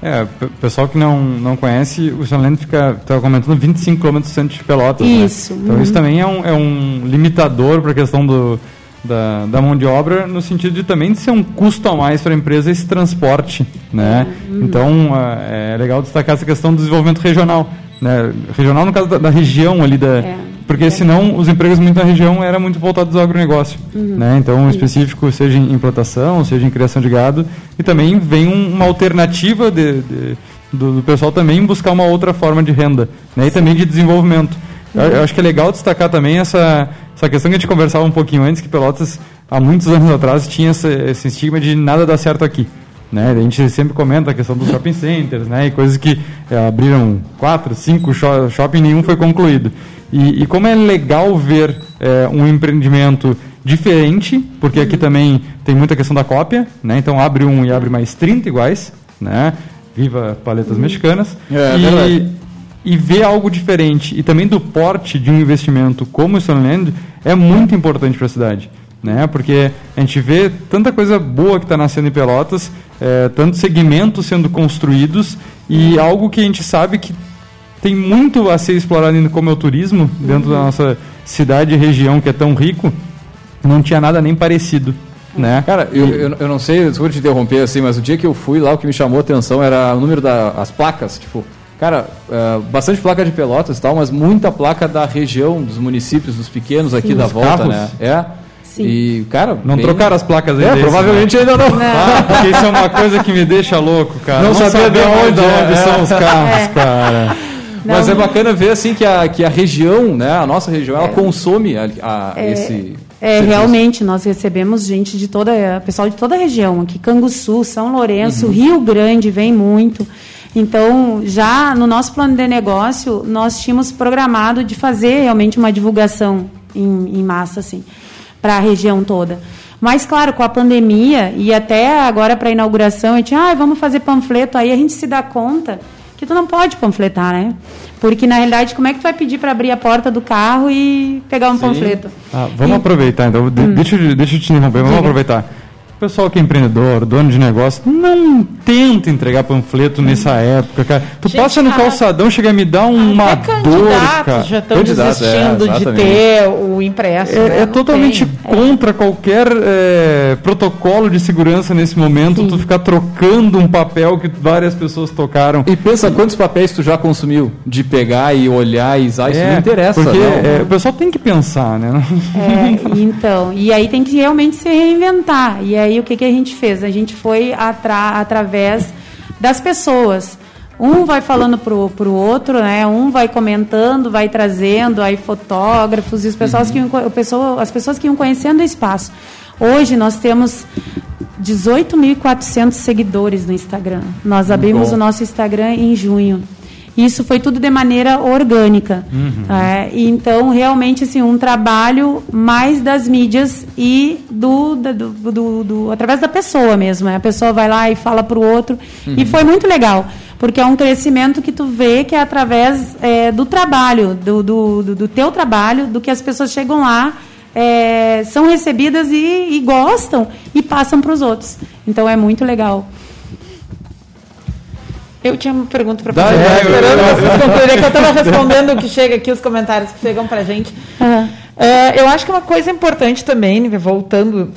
É, pessoal que não, não conhece, o Stoneland fica, estava comentando, 25 km do centro de Pelotas. Né? Isso. Né? Então uhum. isso também é um, é um limitador para a questão do, da, da mão de obra, no sentido de também de ser um custo a mais para a empresa esse transporte. Né? Uhum. Então é, é legal destacar essa questão do desenvolvimento regional. Né? Regional no caso da, da região ali da... É porque é. senão os empregos muito na região eram muito voltados ao agronegócio. Uhum. Né? Então, um específico, seja em implantação, seja em criação de gado. E também vem um, uma alternativa de, de, do, do, pessoal também buscar uma outra forma de renda né? e também de desenvolvimento. Uhum. Eu, eu, acho que é legal destacar também essa, essa questão que a gente conversava um pouquinho antes, que Pelotas, há muitos anos atrás, tinha esse, esse estigma de nada dar certo aqui. Né? A gente sempre comenta a questão dos shopping centers, né? E coisas que é, abriram quatro, cinco shopping, nenhum foi concluído. E, e como é legal ver é, um empreendimento diferente, porque aqui também tem muita questão da cópia, né? Então abre um e abre mais 30 iguais, né? Viva paletas mexicanas. É, e, verdade. E ver algo diferente e também do porte de um investimento como o Stoneland é muito importante para a cidade. Né? Porque a gente vê tanta coisa boa que está nascendo em Pelotas, é, tantos segmentos sendo construídos e algo que a gente sabe que tem muito a ser explorado ainda como é o turismo dentro da nossa cidade e região que é tão rico, não tinha nada nem parecido. Né? Cara, eu, eu, eu não sei, desculpa te interromper assim, mas o dia que eu fui lá, o que me chamou a atenção era o número das placas, tipo, cara, é, bastante placa de pelotas e tal, mas muita placa da região, dos municípios, dos pequenos aqui Sim, da volta, carros. né? É. Sim. E, cara, Não bem- trocaram as placas aí É, provavelmente né? ainda não. Ah, porque isso é uma coisa que me deixa louco, cara. Não sabia saber de onde onde, é, onde é. são os carros, É. cara. Mas Não. é bacana ver assim que a, que a região, né, a nossa região, ela consome a, a- esse. É, serviço. realmente, nós recebemos gente de toda, pessoal de toda a região, aqui Canguçu, São Lourenço, Uhum. Rio Grande vem muito. Então, já no nosso plano de negócio, nós tínhamos programado de fazer realmente uma divulgação em, em massa, assim, para a região toda. Mas, claro, com a pandemia e até agora para a inauguração, a gente, ah, vamos fazer panfleto, aí a gente se dá conta que tu não pode panfletar, né? Porque, na realidade, como é que tu vai pedir para abrir a porta do carro e pegar um panfleto? Ah, vamos E- aproveitar, então. De- Deixa, eu- deixa eu te interromper, vamos Diga. aproveitar. O pessoal que é empreendedor, dono de negócio, não tenta entregar panfleto nessa época, cara. Tu Gente, passa no a- calçadão, chega a me dar uma Até dor, cara. já estão Candidato, é, desistindo de ter o impresso. né? É, é Não totalmente tem. contra qualquer é, protocolo de segurança nesse momento, tu ficar trocando um papel que várias pessoas tocaram. E pensa quantos papéis tu já consumiu de pegar e olhar e usar, isso É, não interessa. Porque não. é, o pessoal tem que pensar, né? É, então, e aí tem que realmente se reinventar. E aí o que, que a gente fez? A gente foi atra através das pessoas. Um vai falando pro, pro outro, né? Um vai comentando, vai trazendo aí fotógrafos e os pessoas que co- o pessoa, as pessoas que iam conhecendo o espaço. Hoje nós temos 18.400 seguidores no Instagram. Nós abrimos bom. o nosso Instagram em junho. Isso foi tudo de maneira orgânica. É, e então, realmente, assim, um trabalho mais das mídias e do, da- do, do- do- através da pessoa mesmo. né? A pessoa vai lá e fala para o outro. E foi muito legal, porque é um crescimento que tu vê que é através é, do trabalho, do, do, do, do teu trabalho, do que as pessoas chegam lá, é, são recebidas e, e gostam e passam para os outros. Então, é muito legal. Eu tinha uma pergunta para fazer. é, esperando vocês concluírem, que eu estava respondendo o que chega aqui, os comentários que chegam para a gente. É, eu acho que uma coisa importante também, voltando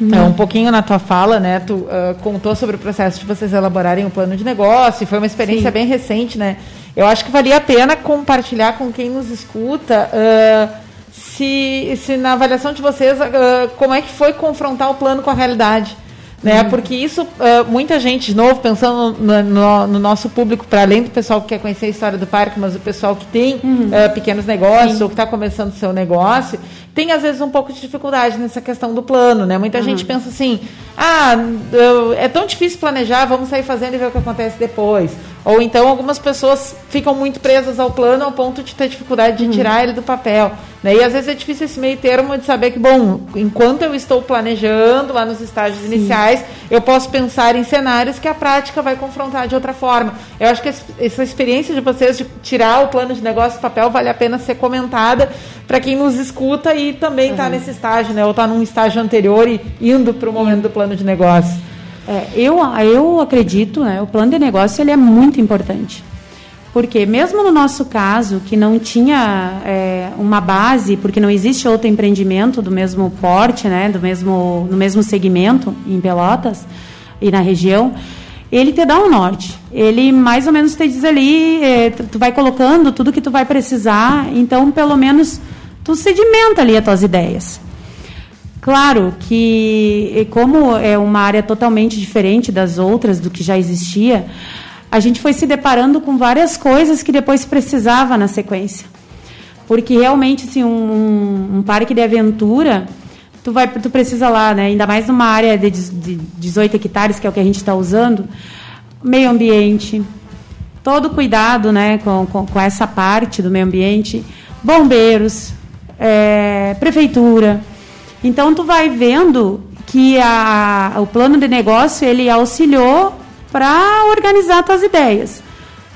é, um pouquinho na tua fala, né? Tu ah, contou sobre o processo de vocês elaborarem um plano de negócio, e foi uma experiência Sim. bem recente, né? Eu acho que valia a pena compartilhar com quem nos escuta ah, se, se na avaliação de vocês, ah, como é que foi confrontar o plano com a realidade. Né? Porque isso, ah, muita gente, de novo, pensando no, no- no nosso público, para além do pessoal que quer conhecer a história do parque, mas o pessoal que tem ah, pequenos negócios ou que está começando o seu negócio, tem às vezes um pouco de dificuldade nessa questão do plano. Né? Muita gente pensa assim: ah, eu- é tão difícil planejar, vamos sair fazendo e ver o que acontece depois. Ou então algumas pessoas ficam muito presas ao plano ao ponto de ter dificuldade de tirar ele do papel. Né? E às vezes é difícil esse meio termo de saber que, bom, enquanto eu estou planejando lá nos estágios iniciais, eu posso pensar em cenários que a prática vai confrontar de outra forma. Eu acho que essa experiência de vocês de tirar o plano de negócio do papel vale a pena ser comentada para quem nos escuta e também está nesse estágio, né? Ou está num estágio anterior e indo para o momento do plano de negócio. É, eu, eu acredito, né, o plano de negócio ele é muito importante. Porque mesmo no nosso caso, que não tinha é, uma base, porque não existe outro empreendimento do mesmo porte, né, do mesmo, no mesmo segmento em Pelotas e na região, ele te dá um norte. Ele mais ou menos te diz ali, é, tu, vai colocando tudo que tu vai precisar, então pelo menos tu sedimenta ali as tuas ideias. Claro que, como é uma área totalmente diferente das outras, do que já existia, a gente foi se deparando com várias coisas que depois precisava na sequência. Porque realmente, assim, um, um parque de aventura, tu, vai, tu precisa lá, né, ainda mais numa área de, de 18 hectares, que é o que a gente está usando, meio ambiente, todo cuidado né, com, com, com essa parte do meio ambiente, bombeiros, é, prefeitura. Então tu vai vendo que a, o plano de negócio ele auxiliou para organizar tuas ideias.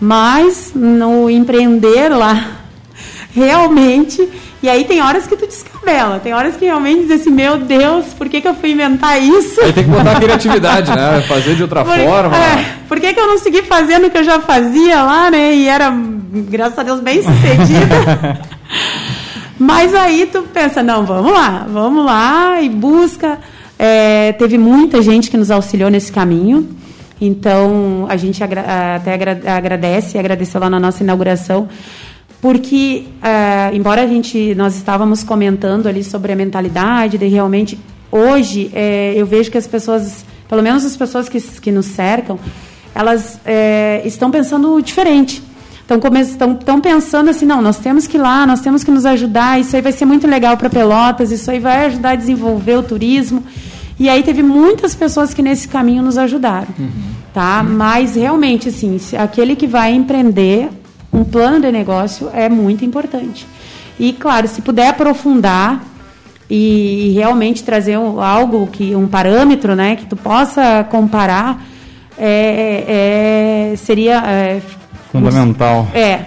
Mas no empreender lá, realmente, e aí tem horas que tu descabela, tem horas que realmente diz assim, meu Deus, por que, que eu fui inventar isso? Aí tem que botar criatividade, né? Fazer de outra Por, forma. é, por que, que eu não segui fazendo o que eu já fazia lá, né? E era, graças a Deus, bem sucedida. Mas aí tu pensa, não, vamos lá, vamos lá e busca. É, teve muita gente que nos auxiliou nesse caminho. Então, a gente agra até agra agradece agradeceu lá na nossa inauguração, porque, é, embora a gente, nós estávamos comentando ali sobre a mentalidade, de realmente, hoje, é, eu vejo que as pessoas, pelo menos as pessoas que, que nos cercam, elas é, estão pensando diferente. Estão, estão pensando assim, não, nós temos que ir lá, nós temos que nos ajudar, isso aí vai ser muito legal para Pelotas, isso aí vai ajudar a desenvolver o turismo. E aí teve muitas pessoas que nesse caminho nos ajudaram, uhum. tá? Mas realmente, assim, aquele que vai empreender um plano de negócio é muito importante. E claro, se puder aprofundar e, e realmente trazer um, algo que um parâmetro, né, que tu possa comparar, é, é, seria é, fundamental. É,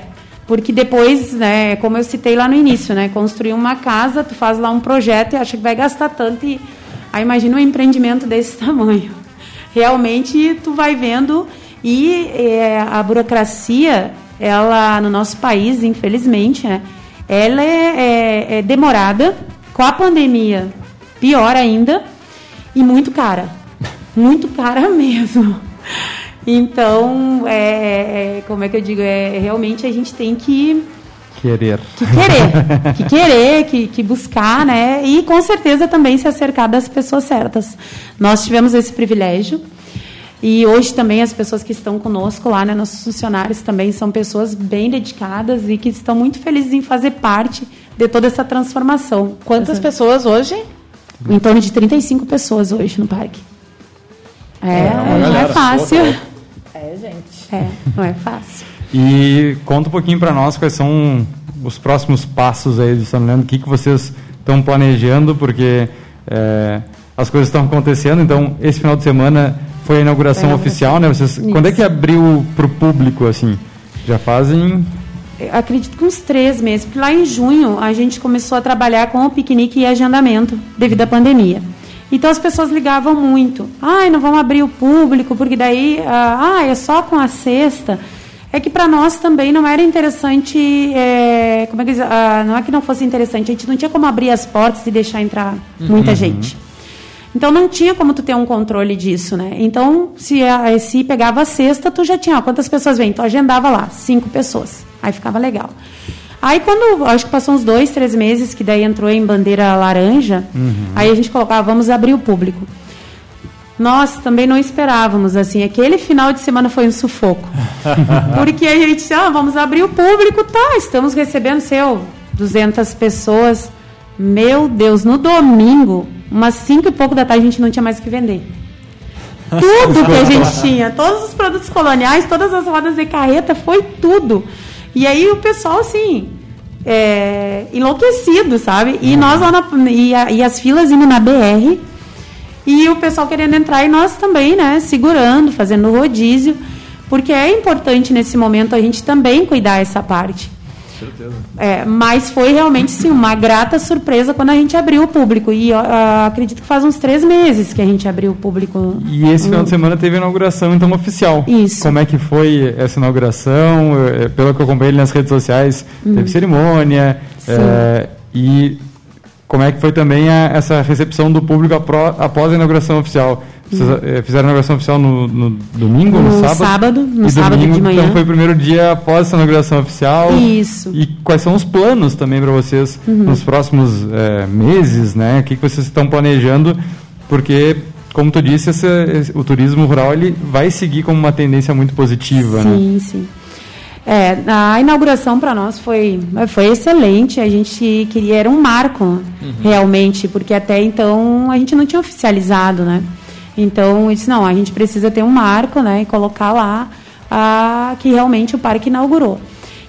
porque depois, né, como eu citei lá no início, né, construir uma casa, tu faz lá um projeto e acha que vai gastar tanto e aí imagina um empreendimento desse tamanho. Realmente tu vai vendo e é, a burocracia, ela no nosso país, infelizmente, né, ela é, é, é demorada. Com a pandemia, pior ainda e muito cara, muito cara mesmo. Então, é, é, como é que eu digo? É, realmente a gente tem que querer, que querer, que querer, que, que buscar, né? E com certeza também se acercar das pessoas certas. Nós tivemos esse privilégio e hoje também as pessoas que estão conosco lá, né, nossos funcionários também são pessoas bem dedicadas e que estão muito felizes em fazer parte de toda essa transformação. Quantas pessoas hoje? Em torno de 35 pessoas hoje no parque. É, É, não é fácil. solta. É, gente. É, não é fácil. E conta um pouquinho para nós quais são os próximos passos aí do São Leandro, o que, que vocês estão planejando, porque é, as coisas estão acontecendo, então esse final de semana foi a inauguração Foi a oficial, né? Vocês, Isso. quando é que abriu para o público, assim? Já fazem... Acredito que uns três meses, porque lá em junho a gente começou a trabalhar com o piquenique e agendamento devido à pandemia. Então as pessoas ligavam muito. Ai, não vamos abrir o público, porque daí, ah, ah, é só com a sexta. É que para nós também não era interessante, é, como é que diz, ah, não é que não fosse interessante, a gente não tinha como abrir as portas e deixar entrar muita gente. Então não tinha como tu ter um controle disso, né? Então, se, a, se pegava a sexta, tu já tinha, ó, quantas pessoas vêm? Tu agendava lá, cinco pessoas. Aí ficava legal. Aí quando, acho que passou uns dois, três meses, que daí entrou em bandeira laranja, aí a gente colocava, vamos abrir o público. Nós também não esperávamos, assim, aquele final de semana foi um sufoco. Porque a gente, ah, vamos abrir o público, tá, estamos recebendo, seu, 200 pessoas. Meu Deus, no domingo, umas 5 e pouco da tarde, a gente não tinha mais o que vender. Tudo que a gente tinha, todos os produtos coloniais, todas as rodas de carreta, foi tudo. E aí o pessoal, assim, é, enlouquecido, sabe? E nós lá na, e, a- e as filas indo na BR, e o pessoal querendo entrar e nós também, né, segurando, fazendo rodízio, porque é importante nesse momento a gente também cuidar essa parte. É, mas foi realmente sim uma grata surpresa quando a gente abriu o público e ah, acredito que faz uns três meses que a gente abriu o público. E esse final de semana teve a inauguração, então, oficial. Isso. Como é que foi essa inauguração? Eh, Pelo que eu acompanhei nas redes sociais, teve cerimônia. Sim. eh, e como é que foi também a- essa recepção do público apro- após a inauguração oficial? Vocês eh, fizeram a inauguração oficial no, no domingo, no, No sábado? sábado, no e sábado domingo, de manhã. Então foi o primeiro dia após essa inauguração oficial. Isso. E quais são os planos também para vocês Uhum. nos próximos eh, meses, né? O que, que vocês estão planejando? Porque, como tu disse, esse- o turismo rural ele vai seguir como uma tendência muito positiva, né? Sim, sim. É, a inauguração para nós foi, foi excelente. A gente queria, era um marco, realmente, porque até então a gente não tinha oficializado, né? Então, eu disse, não, a gente precisa ter um marco, né? E colocar lá ah, que realmente o parque inaugurou.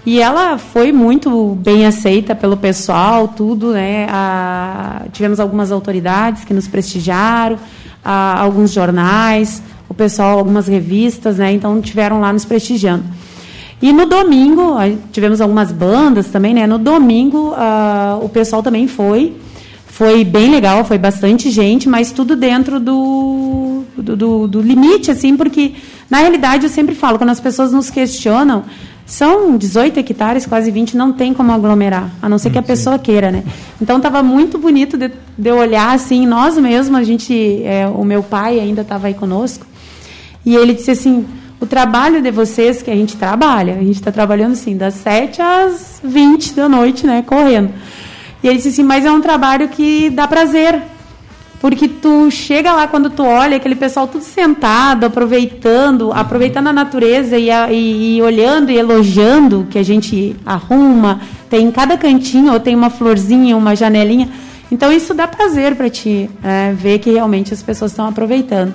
E ela foi muito bem aceita pelo pessoal, tudo, né? A, tivemos algumas autoridades que nos prestigiaram, a, alguns jornais, o pessoal, algumas revistas, né? Então tiveram lá nos prestigiando. E no domingo, tivemos algumas bandas também, né? No domingo, uh, o pessoal também foi. Foi bem legal, foi bastante gente, mas tudo dentro do, do, do, do limite, assim, porque, na realidade, eu sempre falo, quando as pessoas nos questionam, são 18 hectares, quase 20, não tem como aglomerar, a não ser que a pessoa queira, né? Então estava muito bonito de, de, olhar assim, nós mesmos, a gente, é, o meu pai ainda estava aí conosco, e ele disse assim, o trabalho de vocês, que a gente trabalha, a gente está trabalhando assim, das 7 às 20 da noite, né, correndo. E ele disse assim, mas é um trabalho que dá prazer, porque tu chega lá quando tu olha aquele pessoal tudo sentado, aproveitando, aproveitando a natureza e, a, e, e olhando e elogiando que a gente arruma, tem em cada cantinho ou tem uma florzinha, uma janelinha. Então isso dá prazer para ti é, ver que realmente as pessoas estão aproveitando.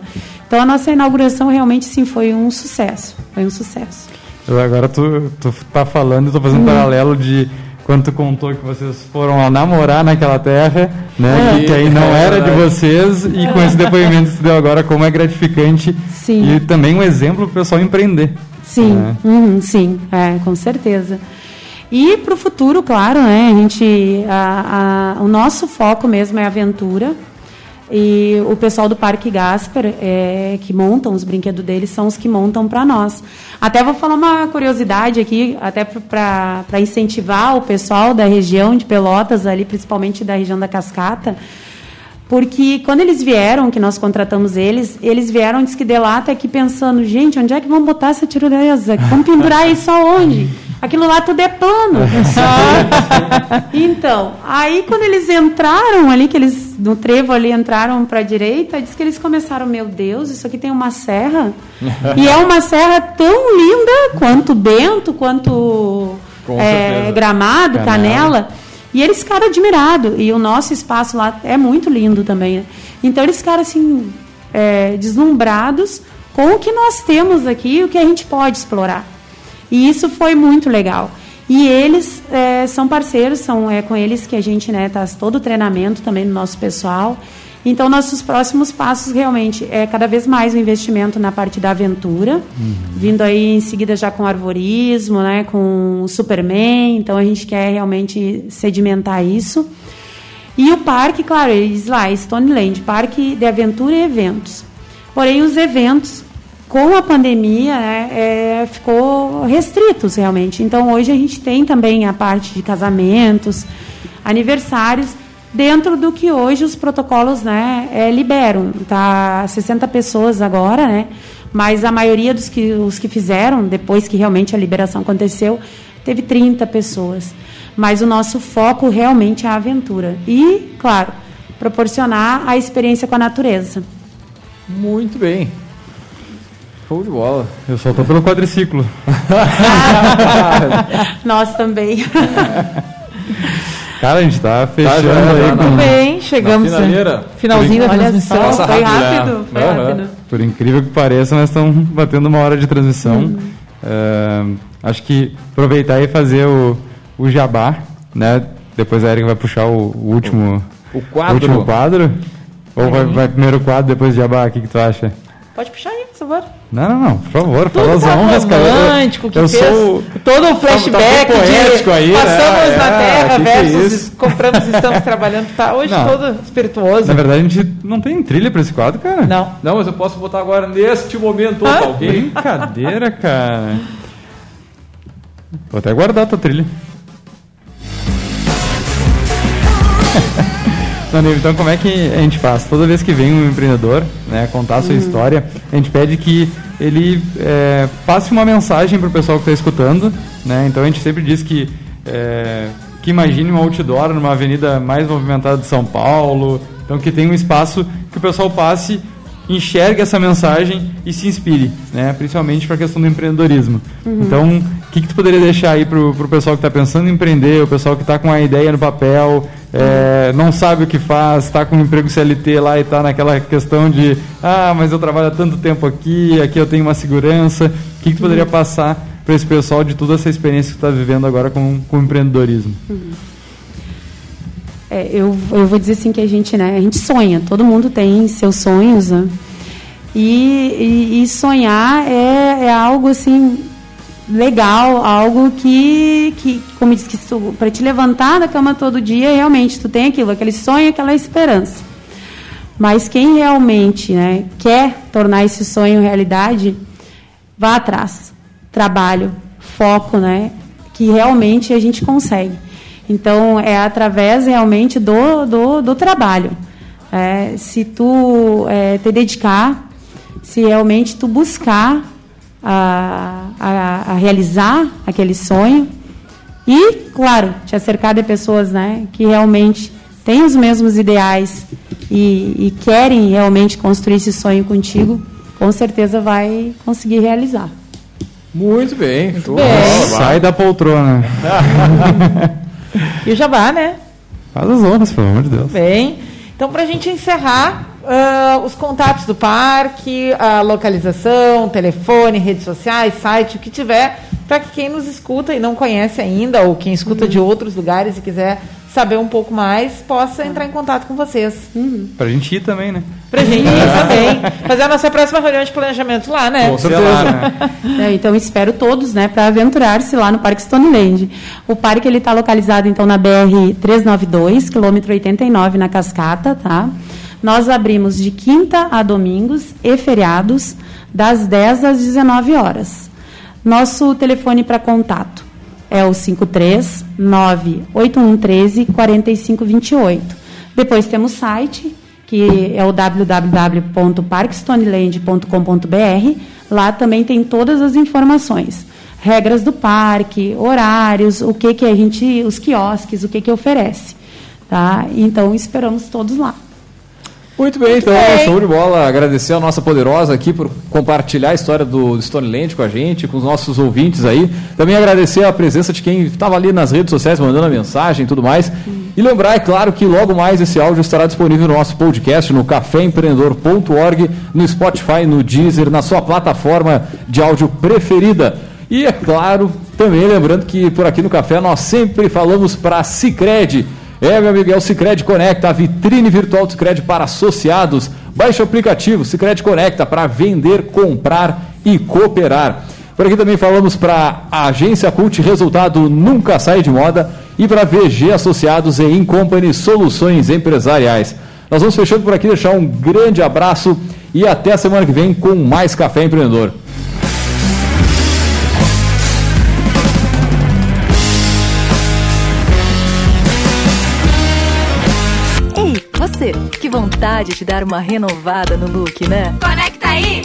Então a nossa inauguração realmente sim foi um sucesso, foi um sucesso. Agora tu, tu tá falando, tô fazendo um paralelo de quando tu contou que vocês foram a namorar naquela terra, né? É, que, aí não é era de vocês, e com esse depoimento que tu deu agora, como é gratificante. Sim. E também um exemplo para o pessoal empreender. Sim, né? uhum, sim, é, com certeza. E para o futuro, claro, né? A gente, a, a, o nosso foco mesmo é aventura. E o pessoal do Parque Gasper, é, que montam os brinquedos deles, são os que montam para nós. Até vou falar uma curiosidade aqui, até para incentivar o pessoal da região de Pelotas, ali, principalmente da região da Cascata, porque quando eles vieram, que nós contratamos eles, eles vieram, diz que de lá até aqui pensando, gente, onde é que vamos botar essa tirolesa? Vamos pendurar isso aonde? Aquilo lá tudo é plano. então, aí quando eles entraram ali, que eles no trevo ali entraram para a direita, diz que eles começaram, meu Deus, isso aqui tem uma serra. e é uma serra tão linda quanto Bento, quanto é, Gramado, Canela. Canela. E eles ficaram admirados. E o nosso espaço lá é muito lindo também. Né? Então eles ficaram assim, é, deslumbrados com o que nós temos aqui e o que a gente pode explorar. E isso foi muito legal. E eles é, são parceiros, são é com eles que a gente né, tá todo o treinamento também do nosso pessoal. Então, nossos próximos passos realmente é cada vez mais o investimento na parte da aventura, uhum. vindo aí em seguida já com arvorismo, né, com o Superman. Então, a gente quer realmente sedimentar isso. E o parque, claro, eles lá, Stoneland, parque de aventura e eventos. Porém, os eventos com a pandemia né, é, ficou restritos realmente. Então hoje a gente tem também a parte de casamentos, aniversários dentro do que hoje os protocolos né, é, liberam. Tá 60 pessoas agora, né? Mas a maioria dos que os que fizeram depois que realmente a liberação aconteceu teve 30 pessoas. Mas o nosso foco realmente é a aventura e, claro, proporcionar a experiência com a natureza. Muito bem. Show de bola. Eu só tô pelo quadriciclo. Nós também. Cara, a gente tá fechando tá, já, aí. Muito com... bem, chegamos. Finalzinho da transmissão. Só, foi rápido, foi rápido. Por incrível que pareça, nós estamos batendo uma hora de transmissão. Uhum. Uh, acho que aproveitar e fazer o, o jabá, né? Depois a Erika vai puxar o, o último, o quadro. O último quadro. Ou vai, vai primeiro o quadro, depois o jabá? O que, que tu acha? Pode puxar aí, por favor. Não, não, não, por favor, Tudo fala as tá honras, cara. romântico, que eu fez sou todo o flashback tá poético de aí, passamos né? na É, Terra que que é versus isso? compramos e estamos trabalhando. Tá hoje Não. todo espirituoso. Na verdade, a gente não tem trilha pra esse quadro, cara. Não. Não, mas eu posso botar agora neste momento, Ah? tá ok? Brincadeira, cara. Vou até guardar a tua trilha. Então como é que a gente faz? Toda vez que vem um empreendedor né, contar a sua história, a gente pede que ele é, passe uma mensagem para o pessoal que está escutando. Né? Então a gente sempre diz que, é, que imagine um outdoor numa avenida mais movimentada de São Paulo, então que tem um espaço que o pessoal passe enxergue essa mensagem e se inspire, né? principalmente para a questão do empreendedorismo. Então, o que, que tu poderia deixar aí para o pessoal que está pensando em empreender, o pessoal que está com a ideia no papel, é, não sabe o que faz, está com um emprego CLT lá e está naquela questão de ah, mas eu trabalho há tanto tempo aqui, aqui eu tenho uma segurança. O que, que tu poderia passar para esse pessoal de toda essa experiência que está vivendo agora com, com o empreendedorismo? É, eu, eu vou dizer assim que a gente, né, a gente sonha, todo mundo tem seus sonhos, né? E, e, e sonhar é, é algo assim legal, algo que, que como diz que para te levantar da cama todo dia, realmente tu tem aquilo, aquele sonho, aquela esperança. Mas quem realmente né, quer tornar esse sonho realidade, vá atrás. Trabalho, foco, né? Que realmente a gente consegue. Então, é através realmente do, do, do trabalho. É, se tu é, te dedicar, se realmente tu buscar a, a, a, realizar aquele sonho e, claro, te acercar de pessoas né, que realmente têm os mesmos ideais e, e querem realmente construir esse sonho contigo, com certeza vai conseguir realizar. Muito bem. Muito bem. Sai da poltrona. e o jabá, né? Faz as honras, pelo amor de Deus. Bem. Então, para a gente encerrar, uh, os contatos do parque, a localização, telefone, redes sociais, site, o que tiver, para que quem nos escuta e não conhece ainda, ou quem escuta uhum. de outros lugares e quiser saber um pouco mais, possa entrar em contato com vocês. Uhum. Pra gente ir também, né? Pra gente ir também. Fazer a nossa próxima reunião de planejamento lá, né? Com certeza. Lá, né? é, então espero todos, né, para aventurar-se lá no Parque Stoneland. O parque ele está localizado então na BR 392, quilômetro 89 na Cascata, tá? Nós abrimos de quinta a domingos e feriados, das 10 às 19 horas. Nosso telefone para contato é o 53 98113 4528. Depois temos o site, que é o www.parkstoneland.com.br. Lá também tem todas as informações. Regras do parque, horários, o que que a gente, os quiosques, o que que oferece, tá? Então esperamos todos lá. Muito bem, Muito então, bem. show de bola. Agradecer a nossa poderosa aqui por compartilhar a história do Stoneland com a gente, com os nossos ouvintes aí. Também agradecer a presença de quem estava ali nas redes sociais mandando a mensagem e tudo mais. E lembrar, é claro, que logo mais esse áudio estará disponível no nosso podcast no caféempreendedor.org, no Spotify, no Deezer, na sua plataforma de áudio preferida. E é claro, também lembrando que por aqui no Café nós sempre falamos para a Cicred é, meu amigo, é o Cicred Conecta, a vitrine virtual do Cicred para associados. Baixe o aplicativo Cicred Conecta para vender, comprar e cooperar. Por aqui também falamos para a agência Cult Resultado Nunca Sai de Moda e para VG Associados e Incompany Soluções Empresariais. Nós vamos fechando por aqui, deixar um grande abraço e até a semana que vem com mais Café Empreendedor. Você, que vontade de dar uma renovada no look, né? Conecta aí!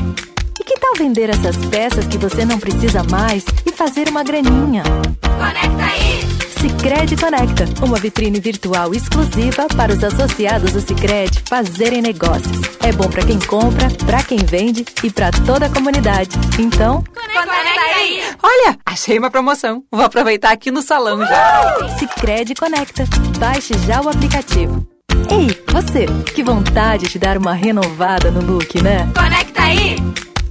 E que tal vender essas peças que você não precisa mais e fazer uma graninha? Conecta aí! Sicredi Conecta, uma vitrine virtual exclusiva para os associados do Sicredi fazerem negócios. É bom para quem compra, para quem vende e para toda a comunidade. Então, conecta aí! Olha, achei uma promoção. Vou aproveitar aqui no salão já. Sicredi Conecta. Baixe já o aplicativo. Ei, você, que vontade de dar uma renovada no look, né? Conecta aí!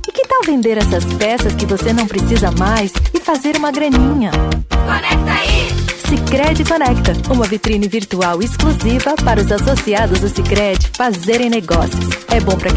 E que tal vender essas peças que você não precisa mais e fazer uma graninha? Conecta aí! Sicredi Conecta, uma vitrine virtual exclusiva para os associados do Sicredi fazerem negócios. É bom para quem